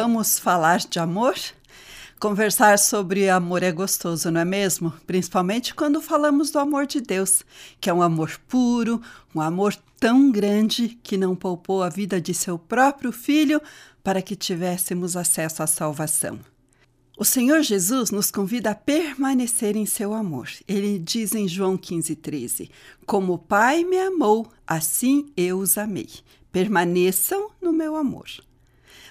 Vamos falar de amor? Conversar sobre amor é gostoso, não é mesmo? Principalmente quando falamos do amor de Deus, que é um amor puro, um amor tão grande que não poupou a vida de seu próprio filho para que tivéssemos acesso à salvação. O Senhor Jesus nos convida a permanecer em seu amor. Ele diz em João 15,13: Como o Pai me amou, assim eu os amei. Permaneçam no meu amor.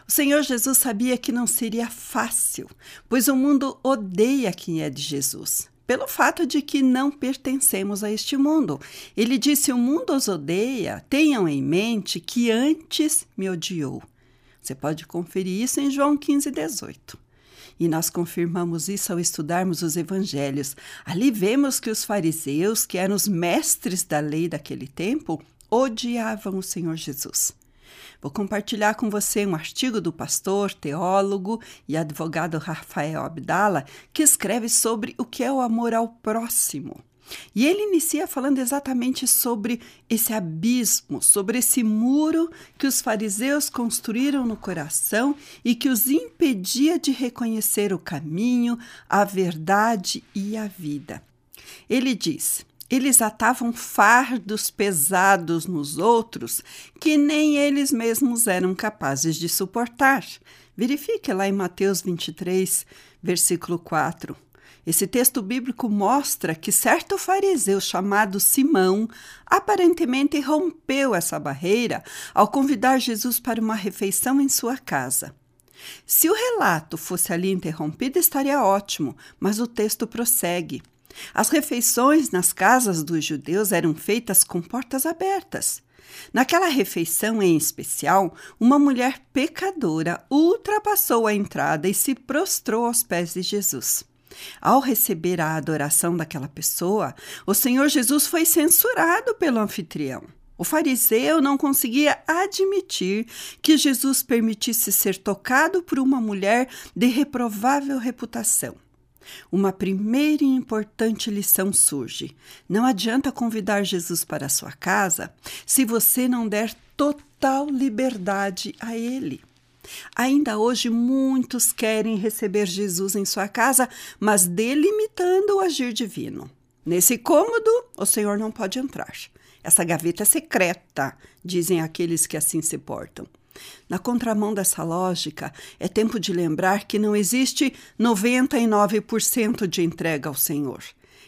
O Senhor Jesus sabia que não seria fácil, pois o mundo odeia quem é de Jesus. Pelo fato de que não pertencemos a este mundo. Ele disse: O mundo os odeia, tenham em mente que antes me odiou. Você pode conferir isso em João 15, 18. E nós confirmamos isso ao estudarmos os evangelhos. Ali vemos que os fariseus, que eram os mestres da lei daquele tempo, odiavam o Senhor Jesus. Vou compartilhar com você um artigo do pastor, teólogo e advogado Rafael Abdala, que escreve sobre o que é o amor ao próximo. E ele inicia falando exatamente sobre esse abismo, sobre esse muro que os fariseus construíram no coração e que os impedia de reconhecer o caminho, a verdade e a vida. Ele diz: eles atavam fardos pesados nos outros que nem eles mesmos eram capazes de suportar. Verifique lá em Mateus 23, versículo 4. Esse texto bíblico mostra que certo fariseu chamado Simão aparentemente rompeu essa barreira ao convidar Jesus para uma refeição em sua casa. Se o relato fosse ali interrompido, estaria ótimo, mas o texto prossegue. As refeições nas casas dos judeus eram feitas com portas abertas. Naquela refeição em especial, uma mulher pecadora ultrapassou a entrada e se prostrou aos pés de Jesus. Ao receber a adoração daquela pessoa, o Senhor Jesus foi censurado pelo anfitrião. O fariseu não conseguia admitir que Jesus permitisse ser tocado por uma mulher de reprovável reputação. Uma primeira e importante lição surge: não adianta convidar Jesus para a sua casa se você não der total liberdade a ele. Ainda hoje, muitos querem receber Jesus em sua casa, mas delimitando o agir divino. Nesse cômodo, o Senhor não pode entrar. Essa gaveta é secreta, dizem aqueles que assim se portam. Na contramão dessa lógica, é tempo de lembrar que não existe 99% de entrega ao Senhor.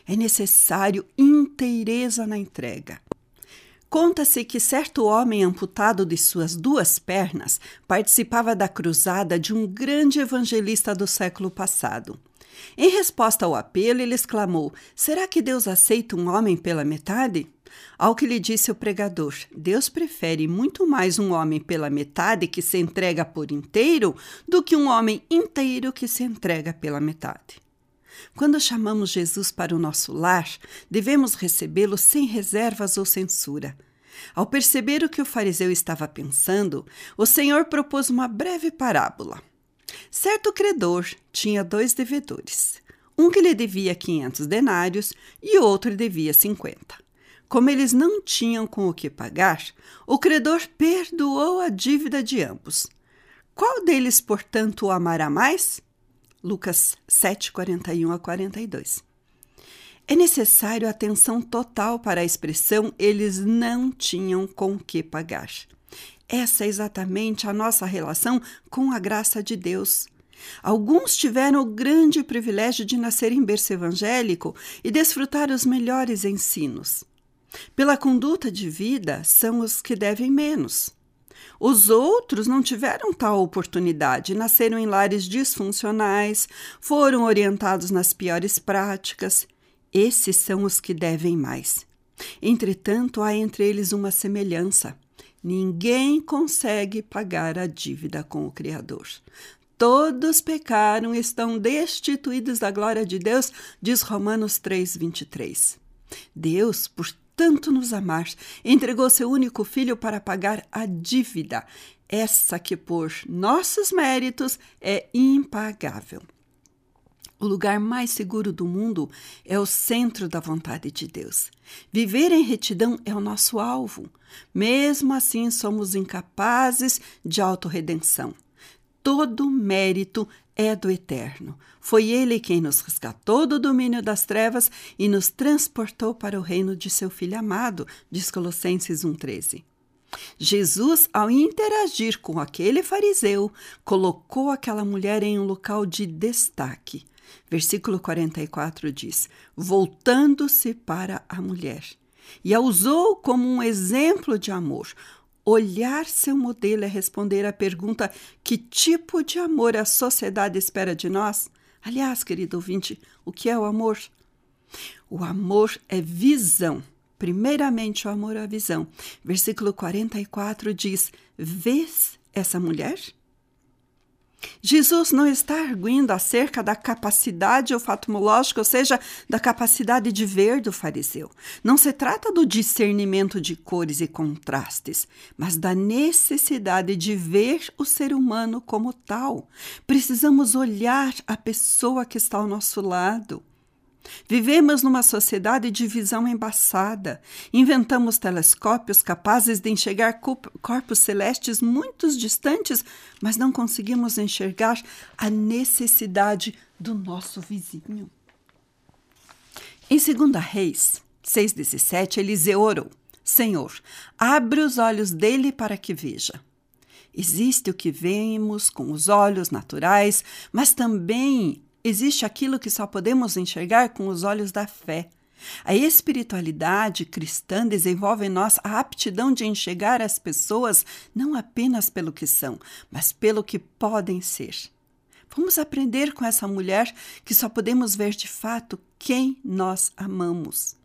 É necessário inteireza na entrega. Conta-se que certo homem amputado de suas duas pernas participava da cruzada de um grande evangelista do século passado. Em resposta ao apelo, ele exclamou: Será que Deus aceita um homem pela metade? Ao que lhe disse o pregador: Deus prefere muito mais um homem pela metade que se entrega por inteiro do que um homem inteiro que se entrega pela metade. Quando chamamos Jesus para o nosso lar, devemos recebê-lo sem reservas ou censura. Ao perceber o que o fariseu estava pensando, o Senhor propôs uma breve parábola. Certo credor tinha dois devedores, um que lhe devia 500 denários e outro devia 50. Como eles não tinham com o que pagar, o credor perdoou a dívida de ambos. Qual deles, portanto, o amará mais? Lucas 7, 41 a 42. É necessário atenção total para a expressão eles não tinham com que pagar. Essa é exatamente a nossa relação com a graça de Deus. Alguns tiveram o grande privilégio de nascer em berço evangélico e desfrutar os melhores ensinos. Pela conduta de vida, são os que devem menos. Os outros não tiveram tal oportunidade, nasceram em lares disfuncionais, foram orientados nas piores práticas. Esses são os que devem mais. Entretanto, há entre eles uma semelhança. Ninguém consegue pagar a dívida com o Criador. Todos pecaram e estão destituídos da glória de Deus, diz Romanos 3, 23. Deus, por tanto nos amar, entregou seu único filho para pagar a dívida, essa que por nossos méritos é impagável. O lugar mais seguro do mundo é o centro da vontade de Deus. Viver em retidão é o nosso alvo. Mesmo assim, somos incapazes de autorredenção. Todo mérito é do Eterno. Foi Ele quem nos resgatou do domínio das trevas e nos transportou para o reino de seu Filho amado, diz Colossenses 1,13. Jesus, ao interagir com aquele fariseu, colocou aquela mulher em um local de destaque. Versículo 44 diz: Voltando-se para a mulher, e a usou como um exemplo de amor. Olhar seu modelo é responder à pergunta: que tipo de amor a sociedade espera de nós? Aliás, querido ouvinte, o que é o amor? O amor é visão. Primeiramente, o amor é visão. Versículo 44 diz: Vês essa mulher? Jesus não está arguindo acerca da capacidade olfatomológica, ou seja, da capacidade de ver do fariseu. Não se trata do discernimento de cores e contrastes, mas da necessidade de ver o ser humano como tal. Precisamos olhar a pessoa que está ao nosso lado. Vivemos numa sociedade de visão embaçada. Inventamos telescópios capazes de enxergar corpos celestes muito distantes, mas não conseguimos enxergar a necessidade do nosso vizinho. Em 2 Reis 6,17, Eliseu orou: Senhor, abre os olhos dele para que veja. Existe o que vemos com os olhos naturais, mas também Existe aquilo que só podemos enxergar com os olhos da fé. A espiritualidade cristã desenvolve em nós a aptidão de enxergar as pessoas não apenas pelo que são, mas pelo que podem ser. Vamos aprender com essa mulher que só podemos ver de fato quem nós amamos.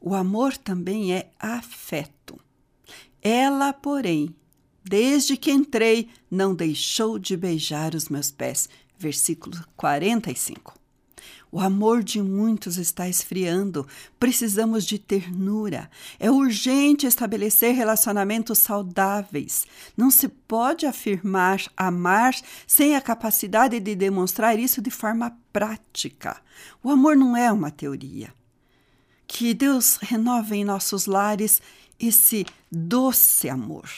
O amor também é afeto. Ela, porém, desde que entrei, não deixou de beijar os meus pés versículo 45. O amor de muitos está esfriando. Precisamos de ternura. É urgente estabelecer relacionamentos saudáveis. Não se pode afirmar amar sem a capacidade de demonstrar isso de forma prática. O amor não é uma teoria. Que Deus renove em nossos lares esse doce amor.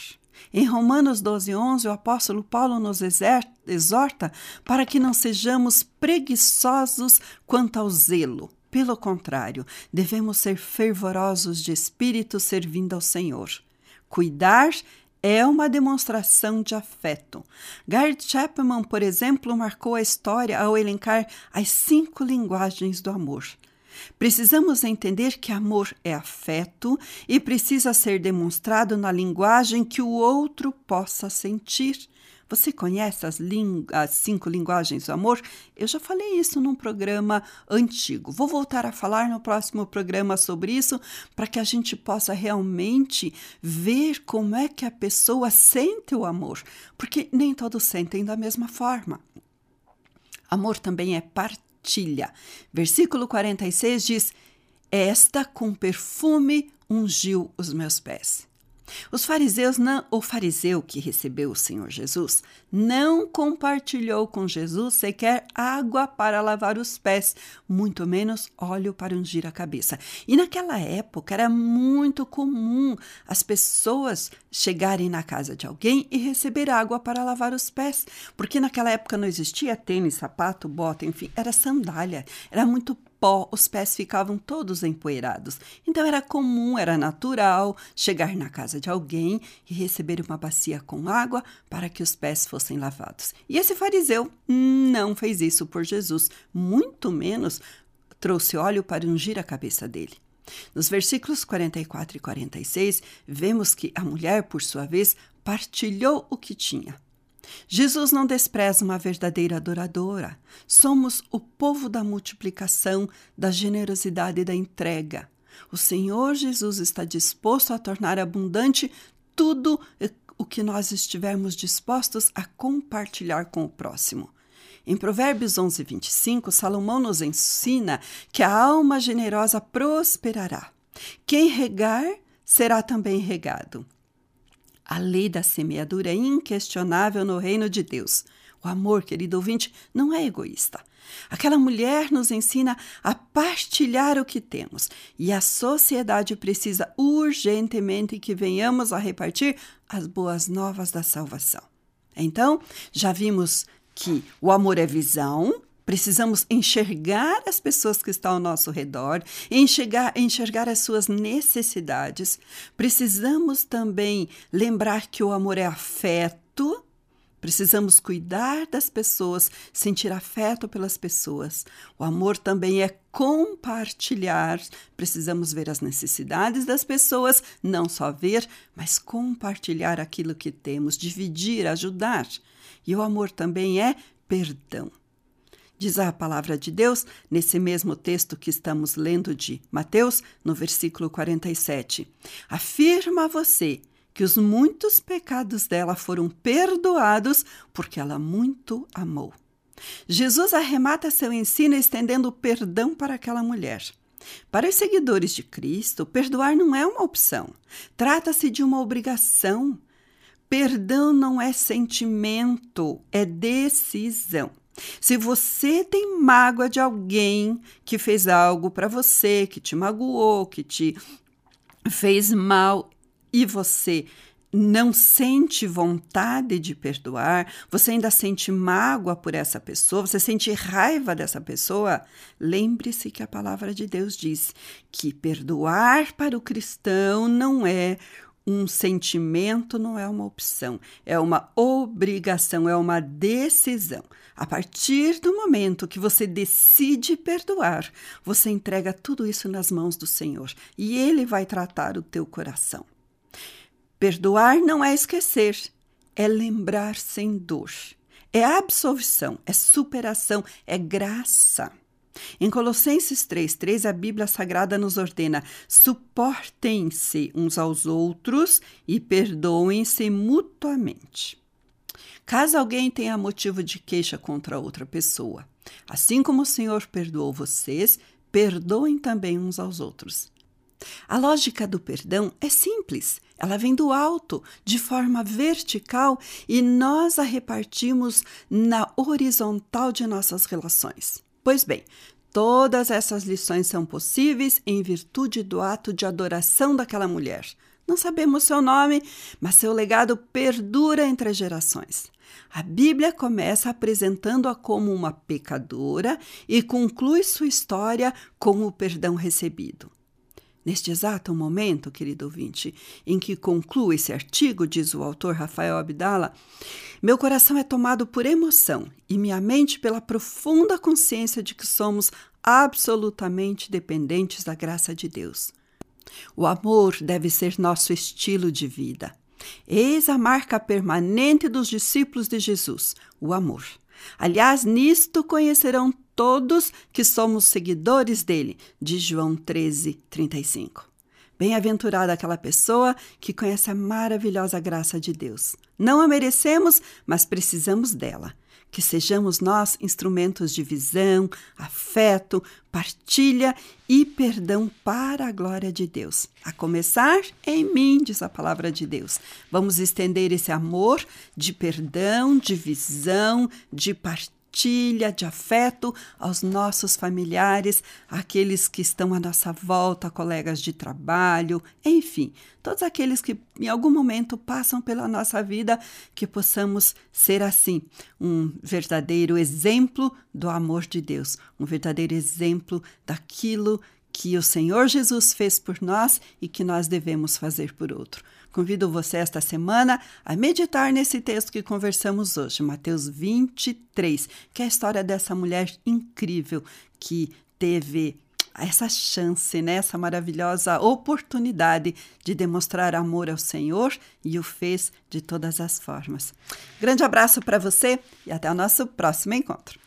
Em Romanos 12, 11, o apóstolo Paulo nos exorta para que não sejamos preguiçosos quanto ao zelo. Pelo contrário, devemos ser fervorosos de espírito servindo ao Senhor. Cuidar é uma demonstração de afeto. Gary Chapman, por exemplo, marcou a história ao elencar as cinco linguagens do amor. Precisamos entender que amor é afeto e precisa ser demonstrado na linguagem que o outro possa sentir. Você conhece as, as, cinco linguagens do amor? Eu já falei isso num programa antigo. Vou voltar a falar no próximo programa sobre isso para que a gente possa realmente ver como é que a pessoa sente o amor, porque nem todos sentem da mesma forma. Amor também é partilha partilha. Versículo 46 diz: Esta com perfume ungiu os meus pés. Os fariseus, não, o fariseu que recebeu o Senhor Jesus, não compartilhou com Jesus sequer água para lavar os pés, muito menos óleo para ungir a cabeça. E naquela época era muito comum as pessoas chegarem na casa de alguém e receber água para lavar os pés, porque naquela época não existia tênis, sapato, bota, enfim, era sandália, era muito pó, os pés ficavam todos empoeirados. Então era comum, era natural chegar na casa de alguém e receber uma bacia com água para que os pés fossem lavados. E esse fariseu não fez isso por Jesus, muito menos trouxe óleo para ungir a cabeça dele. Nos versículos 44 e 46, vemos que a mulher, por sua vez, partilhou o que tinha. Jesus não despreza uma verdadeira adoradora. Somos o povo da multiplicação, da generosidade e da entrega. O Senhor Jesus está disposto a tornar abundante tudo o que nós estivermos dispostos a compartilhar com o próximo. Em Provérbios 11, 25, Salomão nos ensina que a alma generosa prosperará. Quem regar será também regado. A lei da semeadura é inquestionável no reino de Deus. O amor, querido ouvinte, não é egoísta. Aquela mulher nos ensina a partilhar o que temos e a sociedade precisa urgentemente que venhamos a repartir as boas novas da salvação. Então, já vimos que o amor é visão, Precisamos enxergar as pessoas que estão ao nosso redor, enxergar, enxergar as suas necessidades. Precisamos também lembrar que o amor é afeto. Precisamos cuidar das pessoas, sentir afeto pelas pessoas. O amor também é compartilhar. Precisamos ver as necessidades das pessoas, não só ver, mas compartilhar aquilo que temos, dividir, ajudar. E o amor também é perdão. Diz a palavra de Deus, nesse mesmo texto que estamos lendo de Mateus, no versículo 47. Afirma você que os muitos pecados dela foram perdoados porque ela muito amou. Jesus arremata seu ensino estendendo perdão para aquela mulher. Para os seguidores de Cristo, perdoar não é uma opção, trata-se de uma obrigação. Perdão não é sentimento, é decisão. Se você tem mágoa de alguém que fez algo para você, que te magoou, que te fez mal e você não sente vontade de perdoar, você ainda sente mágoa por essa pessoa, você sente raiva dessa pessoa, lembre-se que a palavra de Deus diz que perdoar para o cristão não é um sentimento não é uma opção, é uma obrigação, é uma decisão. A partir do momento que você decide perdoar, você entrega tudo isso nas mãos do Senhor e Ele vai tratar o teu coração. Perdoar não é esquecer, é lembrar sem dor. É absolvição, é superação, é graça. Em Colossenses 3,3, a Bíblia Sagrada nos ordena: suportem-se uns aos outros e perdoem-se mutuamente. Caso alguém tenha motivo de queixa contra outra pessoa, assim como o Senhor perdoou vocês, perdoem também uns aos outros. A lógica do perdão é simples, ela vem do alto, de forma vertical, e nós a repartimos na horizontal de nossas relações. Pois bem, todas essas lições são possíveis em virtude do ato de adoração daquela mulher. Não sabemos seu nome, mas seu legado perdura entre as gerações. A Bíblia começa apresentando-a como uma pecadora e conclui sua história com o perdão recebido. Neste exato momento, querido ouvinte, em que concluo esse artigo, diz o autor Rafael Abdala, meu coração é tomado por emoção e minha mente pela profunda consciência de que somos absolutamente dependentes da graça de Deus. O amor deve ser nosso estilo de vida. Eis a marca permanente dos discípulos de Jesus, o amor. Aliás, nisto conhecerão todos que somos seguidores dele, de João 13, 35. Bem-aventurada aquela pessoa que conhece a maravilhosa graça de Deus. Não a merecemos, mas precisamos dela que sejamos nós instrumentos de visão, afeto, partilha e perdão para a glória de Deus. A começar em mim, diz a palavra de Deus. Vamos estender esse amor de perdão, de visão, de partilha partilha, de afeto aos nossos familiares, aqueles que estão à nossa volta, colegas de trabalho, enfim, todos aqueles que em algum momento passam pela nossa vida, que possamos ser assim, um verdadeiro exemplo do amor de Deus, um verdadeiro exemplo daquilo que o Senhor Jesus fez por nós e que nós devemos fazer por outro. Convido você esta semana a meditar nesse texto que conversamos hoje, Mateus 23, que é a história dessa mulher incrível que teve essa chance, né? essa maravilhosa oportunidade de demonstrar amor ao Senhor e o fez de todas as formas. Grande abraço para você e até o nosso próximo encontro.